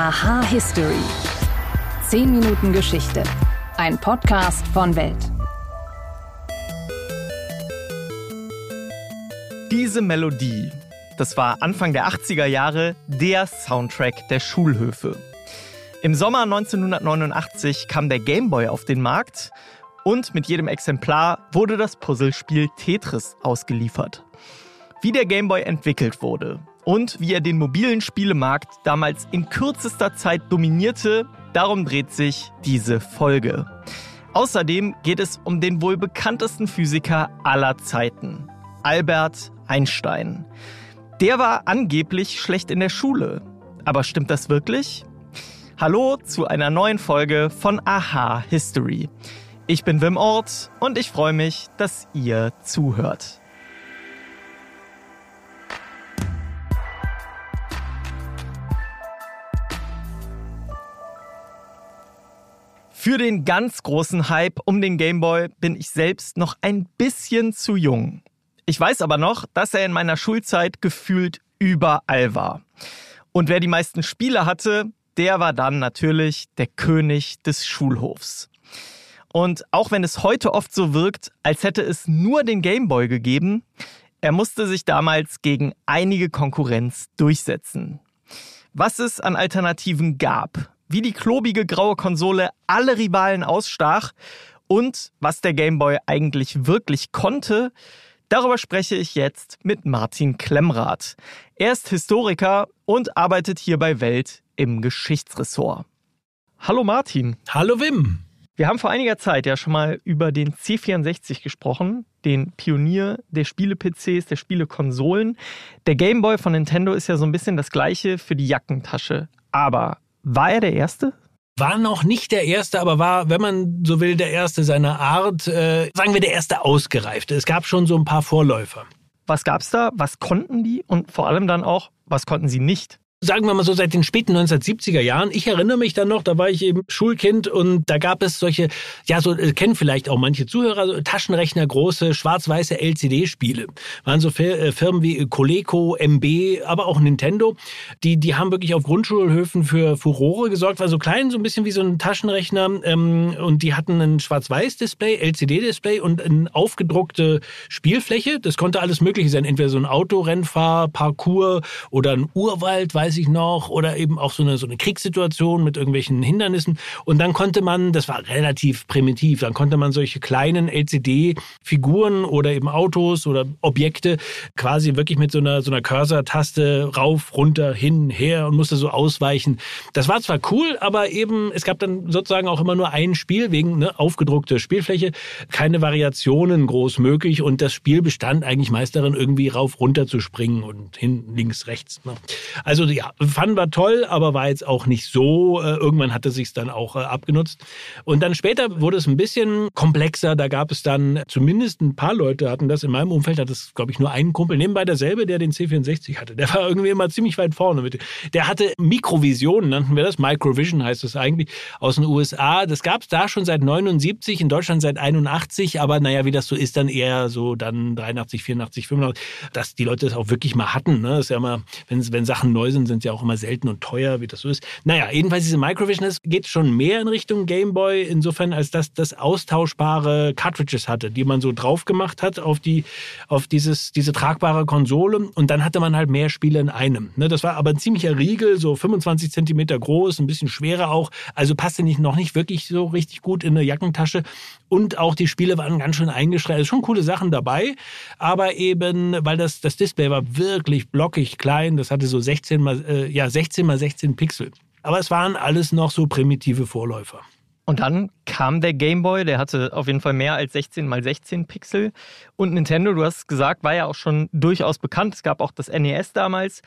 Aha History. 10 Minuten Geschichte. Ein Podcast von Welt. Diese Melodie, das war Anfang der 80er Jahre der Soundtrack der Schulhöfe. Im Sommer 1989 kam der Game Boy auf den Markt und mit jedem Exemplar wurde das Puzzlespiel Tetris ausgeliefert. Wie der Game Boy entwickelt wurde und wie er den mobilen Spielemarkt damals in kürzester Zeit dominierte, darum dreht sich diese Folge. Außerdem geht es um den wohl bekanntesten Physiker aller Zeiten, Albert Einstein. Der war angeblich schlecht in der Schule. Aber stimmt das wirklich? Hallo zu einer neuen Folge von Aha History. Ich bin Wim Ort und ich freue mich, dass ihr zuhört. Für den ganz großen Hype um den Gameboy bin ich selbst noch ein bisschen zu jung. Ich weiß aber noch, dass er in meiner Schulzeit gefühlt überall war. Und wer die meisten Spiele hatte, der war dann natürlich der König des Schulhofs. Und auch wenn es heute oft so wirkt, als hätte es nur den Gameboy gegeben, er musste sich damals gegen einige Konkurrenz durchsetzen. Was es an Alternativen gab, wie die klobige graue Konsole alle Rivalen ausstach und was der Gameboy eigentlich wirklich konnte, darüber spreche ich jetzt mit Martin Klemmrath. Er ist Historiker und arbeitet hier bei Welt im Geschichtsressort. Hallo Martin. Hallo Wim. Wir haben vor einiger Zeit ja schon mal über den C64 gesprochen, den Pionier der Spiele-PCs, der Spiele-Konsolen. Der Gameboy von Nintendo ist ja so ein bisschen das gleiche für die Jackentasche. Aber war er der Erste? War noch nicht der Erste, aber war, wenn man so will, der Erste seiner Art, äh, sagen wir der Erste Ausgereifte. Es gab schon so ein paar Vorläufer. Was gab's da? Was konnten die? Und vor allem dann auch, was konnten sie nicht? Sagen wir mal so seit den späten 1970er Jahren. Ich erinnere mich dann noch, da war ich eben Schulkind und da gab es solche, ja, so äh, kennen vielleicht auch manche Zuhörer, so Taschenrechner große schwarz-weiße LCD-Spiele. Waren so äh, Firmen wie Coleco, MB, aber auch Nintendo. Die, die haben wirklich auf Grundschulhöfen für Furore gesorgt, war so klein, so ein bisschen wie so ein Taschenrechner ähm, und die hatten ein schwarz-weiß-Display, LCD-Display und eine aufgedruckte Spielfläche. Das konnte alles mögliche sein, entweder so ein Autorennfahr, Parcours oder ein Urwald, weiß weiß ich noch, oder eben auch so eine, so eine Kriegssituation mit irgendwelchen Hindernissen. Und dann konnte man, das war relativ primitiv, dann konnte man solche kleinen LCD-Figuren oder eben Autos oder Objekte quasi wirklich mit so einer, so einer Cursor-Taste rauf, runter, hin, her und musste so ausweichen. Das war zwar cool, aber eben, es gab dann sozusagen auch immer nur ein Spiel wegen ne, aufgedruckte Spielfläche, keine Variationen groß möglich und das Spiel bestand eigentlich meist darin, irgendwie rauf, runter zu springen und hin, links, rechts. Ne? Also ja, fanden wir toll, aber war jetzt auch nicht so. Äh, irgendwann hatte sich dann auch äh, abgenutzt. Und dann später wurde es ein bisschen komplexer. Da gab es dann zumindest ein paar Leute hatten das. In meinem Umfeld hat es, glaube ich, nur einen Kumpel. Nebenbei derselbe, der den C64 hatte. Der war irgendwie immer ziemlich weit vorne mit. Der hatte Mikrovision, nannten wir das. Microvision heißt das eigentlich, aus den USA. Das gab es da schon seit 79, in Deutschland seit 81. Aber naja, wie das so ist, dann eher so dann 83, 84, 85, dass die Leute das auch wirklich mal hatten. Ne? Das ist ja immer, wenn, wenn Sachen neu sind, sind ja auch immer selten und teuer, wie das so ist. Naja, jedenfalls diese Microvision, das geht schon mehr in Richtung Gameboy, insofern, als dass das austauschbare Cartridges hatte, die man so drauf gemacht hat auf die, auf dieses, diese tragbare Konsole und dann hatte man halt mehr Spiele in einem. Ne, das war aber ein ziemlicher Riegel, so 25 Zentimeter groß, ein bisschen schwerer auch, also passte nicht, noch nicht wirklich so richtig gut in eine Jackentasche und auch die Spiele waren ganz schön eingeschränkt. Also schon coole Sachen dabei, aber eben, weil das, das Display war wirklich blockig klein, das hatte so 16 mal äh, ja, 16 mal 16 Pixel. Aber es waren alles noch so primitive Vorläufer. Und dann kam der Game Boy, der hatte auf jeden Fall mehr als 16 mal 16 Pixel. Und Nintendo, du hast gesagt, war ja auch schon durchaus bekannt. Es gab auch das NES damals.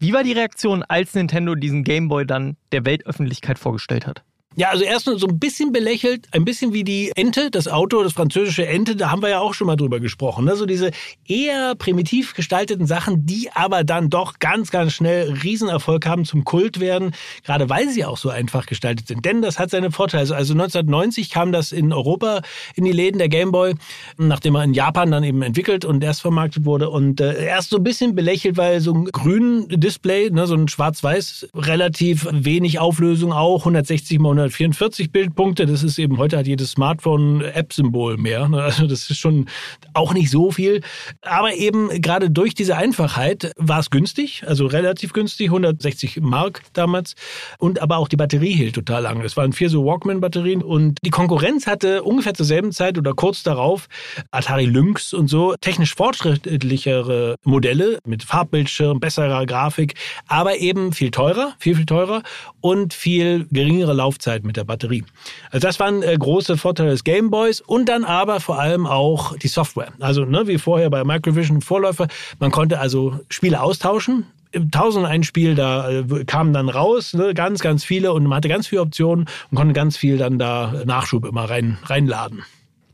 Wie war die Reaktion, als Nintendo diesen Game Boy dann der Weltöffentlichkeit vorgestellt hat? Ja, also erst so ein bisschen belächelt, ein bisschen wie die Ente, das Auto, das französische Ente, da haben wir ja auch schon mal drüber gesprochen. Ne? So diese eher primitiv gestalteten Sachen, die aber dann doch ganz, ganz schnell Riesenerfolg haben, zum Kult werden, gerade weil sie auch so einfach gestaltet sind. Denn das hat seine Vorteile. Also 1990 kam das in Europa in die Läden der Gameboy, nachdem er in Japan dann eben entwickelt und erst vermarktet wurde und äh, erst so ein bisschen belächelt, weil so ein grün Display, ne, so ein schwarz-weiß, relativ wenig Auflösung auch, 160 mal 144 Bildpunkte. Das ist eben, heute hat jedes Smartphone App-Symbol mehr. Ne? Also das ist schon auch nicht so viel. Aber eben gerade durch diese Einfachheit war es günstig, also relativ günstig, 160 Mark damals. Und aber auch die Batterie hielt total lange. Es waren vier so Walkman-Batterien und die Konkurrenz hatte ungefähr zur selben Zeit oder kurz darauf Atari Lynx und so technisch fortschrittlichere Modelle mit Farbbildschirm, besserer Grafik, aber eben viel teurer, viel, viel teurer und viel geringere Laufzeit mit der Batterie. Also das waren äh, große Vorteile des Gameboys und dann aber vor allem auch die Software. Also ne, wie vorher bei Microvision Vorläufer, man konnte also Spiele austauschen, tausend ein Spiel, da äh, kamen dann raus, ne, ganz, ganz viele und man hatte ganz viele Optionen und konnte ganz viel dann da Nachschub immer rein, reinladen.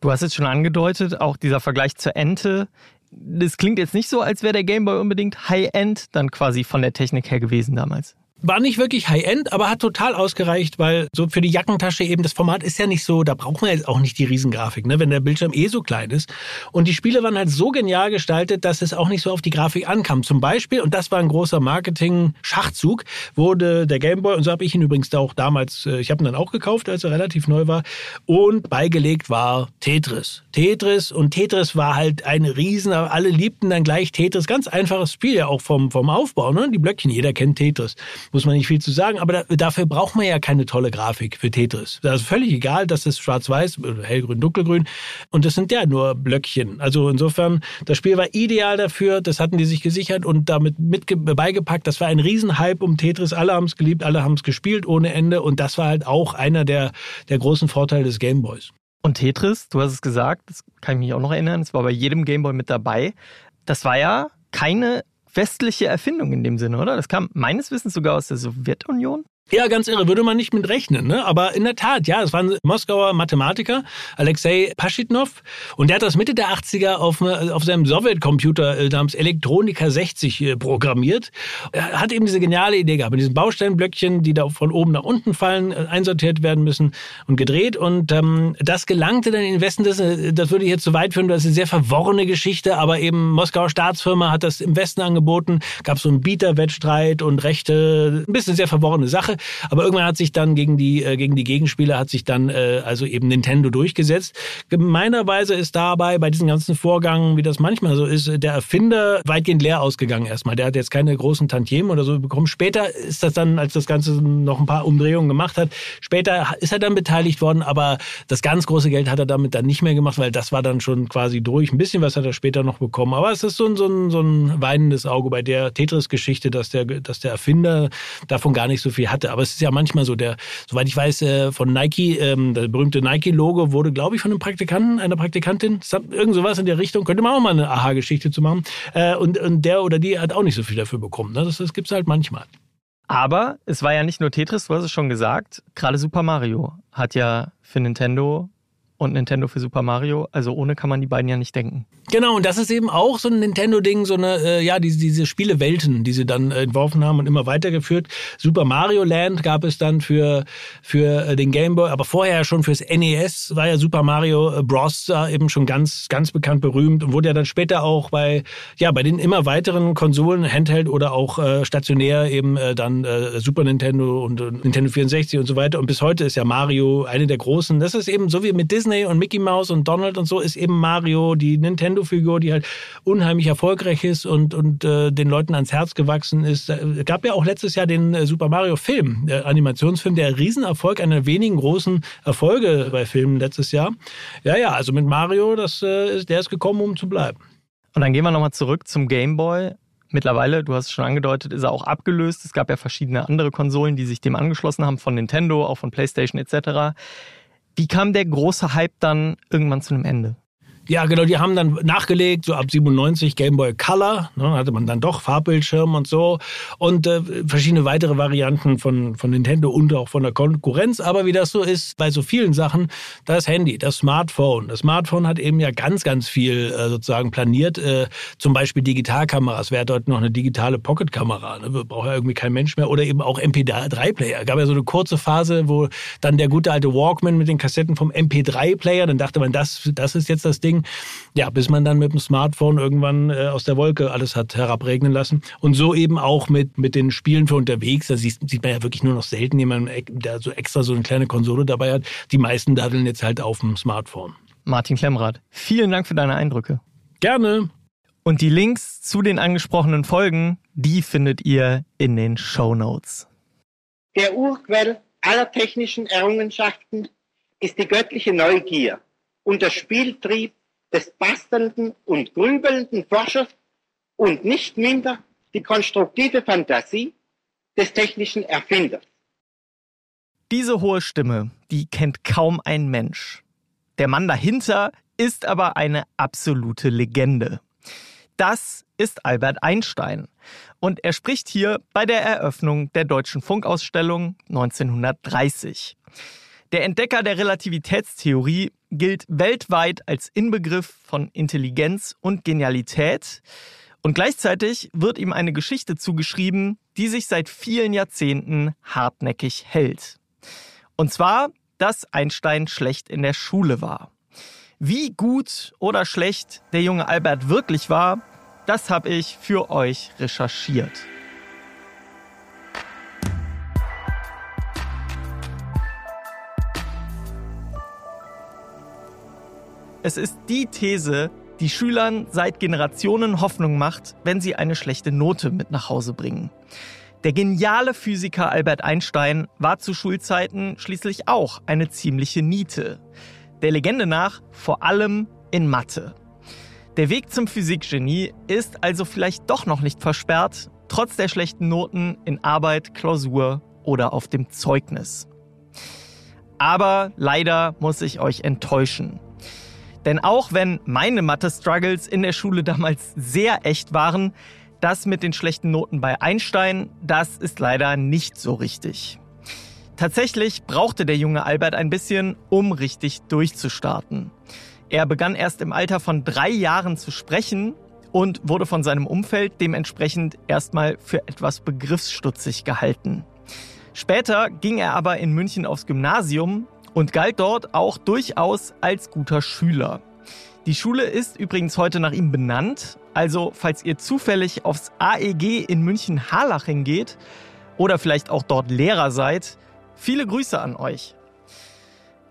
Du hast jetzt schon angedeutet, auch dieser Vergleich zur Ente. Das klingt jetzt nicht so, als wäre der Gameboy unbedingt High-End dann quasi von der Technik her gewesen damals. War nicht wirklich High-End, aber hat total ausgereicht, weil so für die Jackentasche eben das Format ist ja nicht so, da braucht man jetzt auch nicht die Riesengrafik, ne, wenn der Bildschirm eh so klein ist. Und die Spiele waren halt so genial gestaltet, dass es auch nicht so auf die Grafik ankam. Zum Beispiel, und das war ein großer Marketing-Schachzug, wurde der Gameboy, und so habe ich ihn übrigens auch damals, äh, ich habe ihn dann auch gekauft, als er relativ neu war, und beigelegt war Tetris. Tetris und Tetris war halt ein Riesen, alle liebten dann gleich Tetris. Ganz einfaches Spiel ja auch vom, vom Aufbau, ne? Die Blöckchen, jeder kennt Tetris muss man nicht viel zu sagen. Aber da, dafür braucht man ja keine tolle Grafik für Tetris. Das ist völlig egal, das ist schwarz-weiß, hellgrün, dunkelgrün. Und das sind ja nur Blöckchen. Also insofern, das Spiel war ideal dafür. Das hatten die sich gesichert und damit mit beigepackt. Das war ein Riesenhype um Tetris. Alle haben es geliebt, alle haben es gespielt ohne Ende. Und das war halt auch einer der, der großen Vorteile des Gameboys. Und Tetris, du hast es gesagt, das kann ich mich auch noch erinnern, es war bei jedem Gameboy mit dabei. Das war ja keine westliche Erfindung in dem Sinne, oder? Das kam meines Wissens sogar aus der Sowjetunion. Ja, ganz irre, würde man nicht mit rechnen, ne? Aber in der Tat, ja, es war ein Moskauer Mathematiker, Alexei Paschitnov, und der hat das Mitte der 80er auf, äh, auf seinem Sowjetcomputer äh, namens Elektronika 60 äh, programmiert. Er hat eben diese geniale Idee gehabt, mit diesen Bausteinblöckchen, die da von oben nach unten fallen, einsortiert werden müssen und gedreht. Und ähm, das gelangte dann in den Westen, das, das würde ich jetzt zu weit führen, das ist eine sehr verworrene Geschichte, aber eben Moskauer Staatsfirma hat das im Westen angeboten, gab so einen Bieterwettstreit und Rechte, ein bisschen sehr verworrene Sache. Aber irgendwann hat sich dann gegen die, äh, gegen die Gegenspieler hat sich dann äh, also eben Nintendo durchgesetzt. Gemeinerweise ist dabei bei diesen ganzen Vorgängen, wie das manchmal so ist, der Erfinder weitgehend leer ausgegangen erstmal. Der hat jetzt keine großen Tantiemen oder so bekommen. Später ist das dann, als das Ganze noch ein paar Umdrehungen gemacht hat, später ist er dann beteiligt worden, aber das ganz große Geld hat er damit dann nicht mehr gemacht, weil das war dann schon quasi durch. Ein bisschen was hat er später noch bekommen. Aber es ist so ein, so ein, so ein weinendes Auge bei der Tetris-Geschichte, dass der, dass der Erfinder davon gar nicht so viel hatte. Aber es ist ja manchmal so, der, soweit ich weiß, äh, von Nike, ähm, das berühmte Nike-Logo wurde, glaube ich, von einem Praktikanten, einer Praktikantin, irgend sowas in der Richtung, könnte man auch mal eine Aha-Geschichte zu machen. Äh, und, und der oder die hat auch nicht so viel dafür bekommen. Ne? Das, das gibt es halt manchmal. Aber es war ja nicht nur Tetris, du hast es schon gesagt, gerade Super Mario hat ja für Nintendo und Nintendo für Super Mario. Also ohne kann man die beiden ja nicht denken. Genau, und das ist eben auch so ein Nintendo-Ding, so eine, äh, ja, diese, diese Spielewelten, die sie dann äh, entworfen haben und immer weitergeführt. Super Mario Land gab es dann für, für äh, den Game Boy, aber vorher schon fürs NES war ja Super Mario äh, Bros. da eben schon ganz, ganz bekannt berühmt und wurde ja dann später auch bei, ja, bei den immer weiteren Konsolen, Handheld oder auch äh, stationär eben äh, dann Super Nintendo und Nintendo 64 und so weiter. Und bis heute ist ja Mario eine der großen. Das ist eben so wie mit Disney Disney und Mickey Mouse und Donald und so ist eben Mario, die Nintendo-Figur, die halt unheimlich erfolgreich ist und, und äh, den Leuten ans Herz gewachsen ist. Es gab ja auch letztes Jahr den äh, Super Mario-Film, der Animationsfilm, der Riesenerfolg, einer der wenigen großen Erfolge bei Filmen letztes Jahr. Ja, ja, also mit Mario, das, äh, der ist gekommen, um zu bleiben. Und dann gehen wir nochmal zurück zum Game Boy. Mittlerweile, du hast es schon angedeutet, ist er auch abgelöst. Es gab ja verschiedene andere Konsolen, die sich dem angeschlossen haben, von Nintendo, auch von PlayStation etc. Wie kam der große Hype dann irgendwann zu einem Ende? Ja, genau, die haben dann nachgelegt, so ab 97 Game Boy Color, ne, hatte man dann doch Farbbildschirm und so und äh, verschiedene weitere Varianten von, von Nintendo und auch von der Konkurrenz. Aber wie das so ist bei so vielen Sachen, das Handy, das Smartphone. Das Smartphone hat eben ja ganz, ganz viel äh, sozusagen planiert, äh, zum Beispiel Digitalkameras. Wer hat heute noch eine digitale Pocketkamera? Ne? Braucht ja irgendwie kein Mensch mehr. Oder eben auch MP3-Player. Gab ja so eine kurze Phase, wo dann der gute alte Walkman mit den Kassetten vom MP3-Player, dann dachte man, das, das ist jetzt das Ding. Ja, bis man dann mit dem Smartphone irgendwann äh, aus der Wolke alles hat herabregnen lassen. Und so eben auch mit, mit den Spielen für unterwegs. Da sieht, sieht man ja wirklich nur noch selten jemanden, der so extra so eine kleine Konsole dabei hat. Die meisten daddeln jetzt halt auf dem Smartphone. Martin Klemmrath, vielen Dank für deine Eindrücke. Gerne. Und die Links zu den angesprochenen Folgen, die findet ihr in den Show Notes. Der Urquell aller technischen Errungenschaften ist die göttliche Neugier und der Spieltrieb des bastelnden und grübelnden Forschers und nicht minder die konstruktive Fantasie des technischen Erfinders. Diese hohe Stimme, die kennt kaum ein Mensch. Der Mann dahinter ist aber eine absolute Legende. Das ist Albert Einstein. Und er spricht hier bei der Eröffnung der Deutschen Funkausstellung 1930. Der Entdecker der Relativitätstheorie gilt weltweit als Inbegriff von Intelligenz und Genialität. Und gleichzeitig wird ihm eine Geschichte zugeschrieben, die sich seit vielen Jahrzehnten hartnäckig hält. Und zwar, dass Einstein schlecht in der Schule war. Wie gut oder schlecht der junge Albert wirklich war, das habe ich für euch recherchiert. Es ist die These, die Schülern seit Generationen Hoffnung macht, wenn sie eine schlechte Note mit nach Hause bringen. Der geniale Physiker Albert Einstein war zu Schulzeiten schließlich auch eine ziemliche Niete. Der Legende nach vor allem in Mathe. Der Weg zum Physikgenie ist also vielleicht doch noch nicht versperrt, trotz der schlechten Noten in Arbeit, Klausur oder auf dem Zeugnis. Aber leider muss ich euch enttäuschen. Denn auch wenn meine Mathe-Struggles in der Schule damals sehr echt waren, das mit den schlechten Noten bei Einstein, das ist leider nicht so richtig. Tatsächlich brauchte der junge Albert ein bisschen, um richtig durchzustarten. Er begann erst im Alter von drei Jahren zu sprechen und wurde von seinem Umfeld dementsprechend erstmal für etwas begriffsstutzig gehalten. Später ging er aber in München aufs Gymnasium und galt dort auch durchaus als guter Schüler. Die Schule ist übrigens heute nach ihm benannt, also falls ihr zufällig aufs AEG in München-Harlaching geht oder vielleicht auch dort Lehrer seid, viele Grüße an euch.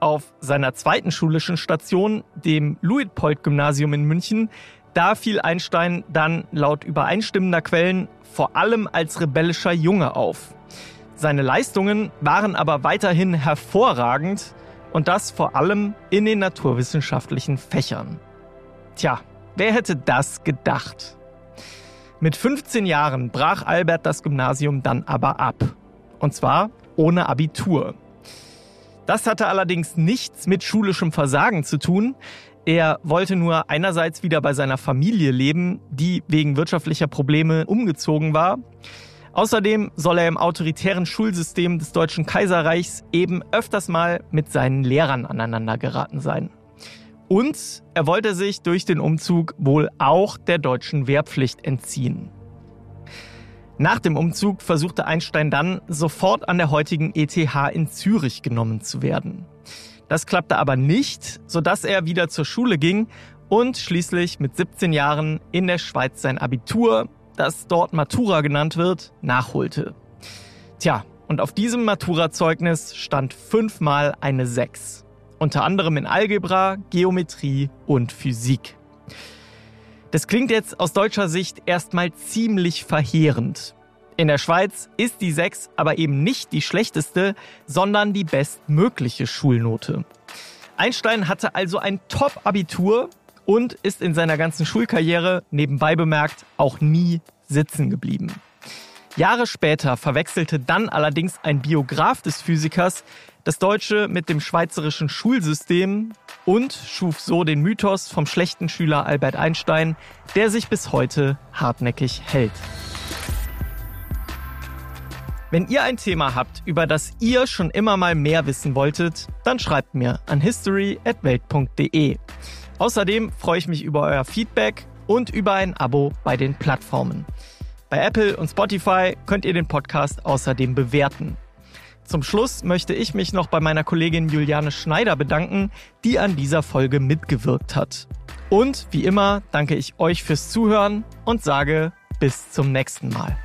Auf seiner zweiten schulischen Station, dem Luitpold-Gymnasium in München, da fiel Einstein dann laut übereinstimmender Quellen vor allem als rebellischer Junge auf. Seine Leistungen waren aber weiterhin hervorragend und das vor allem in den naturwissenschaftlichen Fächern. Tja, wer hätte das gedacht? Mit 15 Jahren brach Albert das Gymnasium dann aber ab. Und zwar ohne Abitur. Das hatte allerdings nichts mit schulischem Versagen zu tun. Er wollte nur einerseits wieder bei seiner Familie leben, die wegen wirtschaftlicher Probleme umgezogen war. Außerdem soll er im autoritären Schulsystem des Deutschen Kaiserreichs eben öfters mal mit seinen Lehrern aneinander geraten sein. Und er wollte sich durch den Umzug wohl auch der deutschen Wehrpflicht entziehen. Nach dem Umzug versuchte Einstein dann sofort an der heutigen ETH in Zürich genommen zu werden. Das klappte aber nicht, sodass er wieder zur Schule ging und schließlich mit 17 Jahren in der Schweiz sein Abitur das dort Matura genannt wird, nachholte. Tja, und auf diesem Matura-Zeugnis stand fünfmal eine 6. Unter anderem in Algebra, Geometrie und Physik. Das klingt jetzt aus deutscher Sicht erstmal ziemlich verheerend. In der Schweiz ist die 6 aber eben nicht die schlechteste, sondern die bestmögliche Schulnote. Einstein hatte also ein Top-Abitur und ist in seiner ganzen Schulkarriere, nebenbei bemerkt, auch nie sitzen geblieben. Jahre später verwechselte dann allerdings ein Biograf des Physikers das Deutsche mit dem schweizerischen Schulsystem und schuf so den Mythos vom schlechten Schüler Albert Einstein, der sich bis heute hartnäckig hält. Wenn ihr ein Thema habt, über das ihr schon immer mal mehr wissen wolltet, dann schreibt mir an history@welt.de. Außerdem freue ich mich über euer Feedback und über ein Abo bei den Plattformen. Bei Apple und Spotify könnt ihr den Podcast außerdem bewerten. Zum Schluss möchte ich mich noch bei meiner Kollegin Juliane Schneider bedanken, die an dieser Folge mitgewirkt hat. Und wie immer danke ich euch fürs Zuhören und sage bis zum nächsten Mal.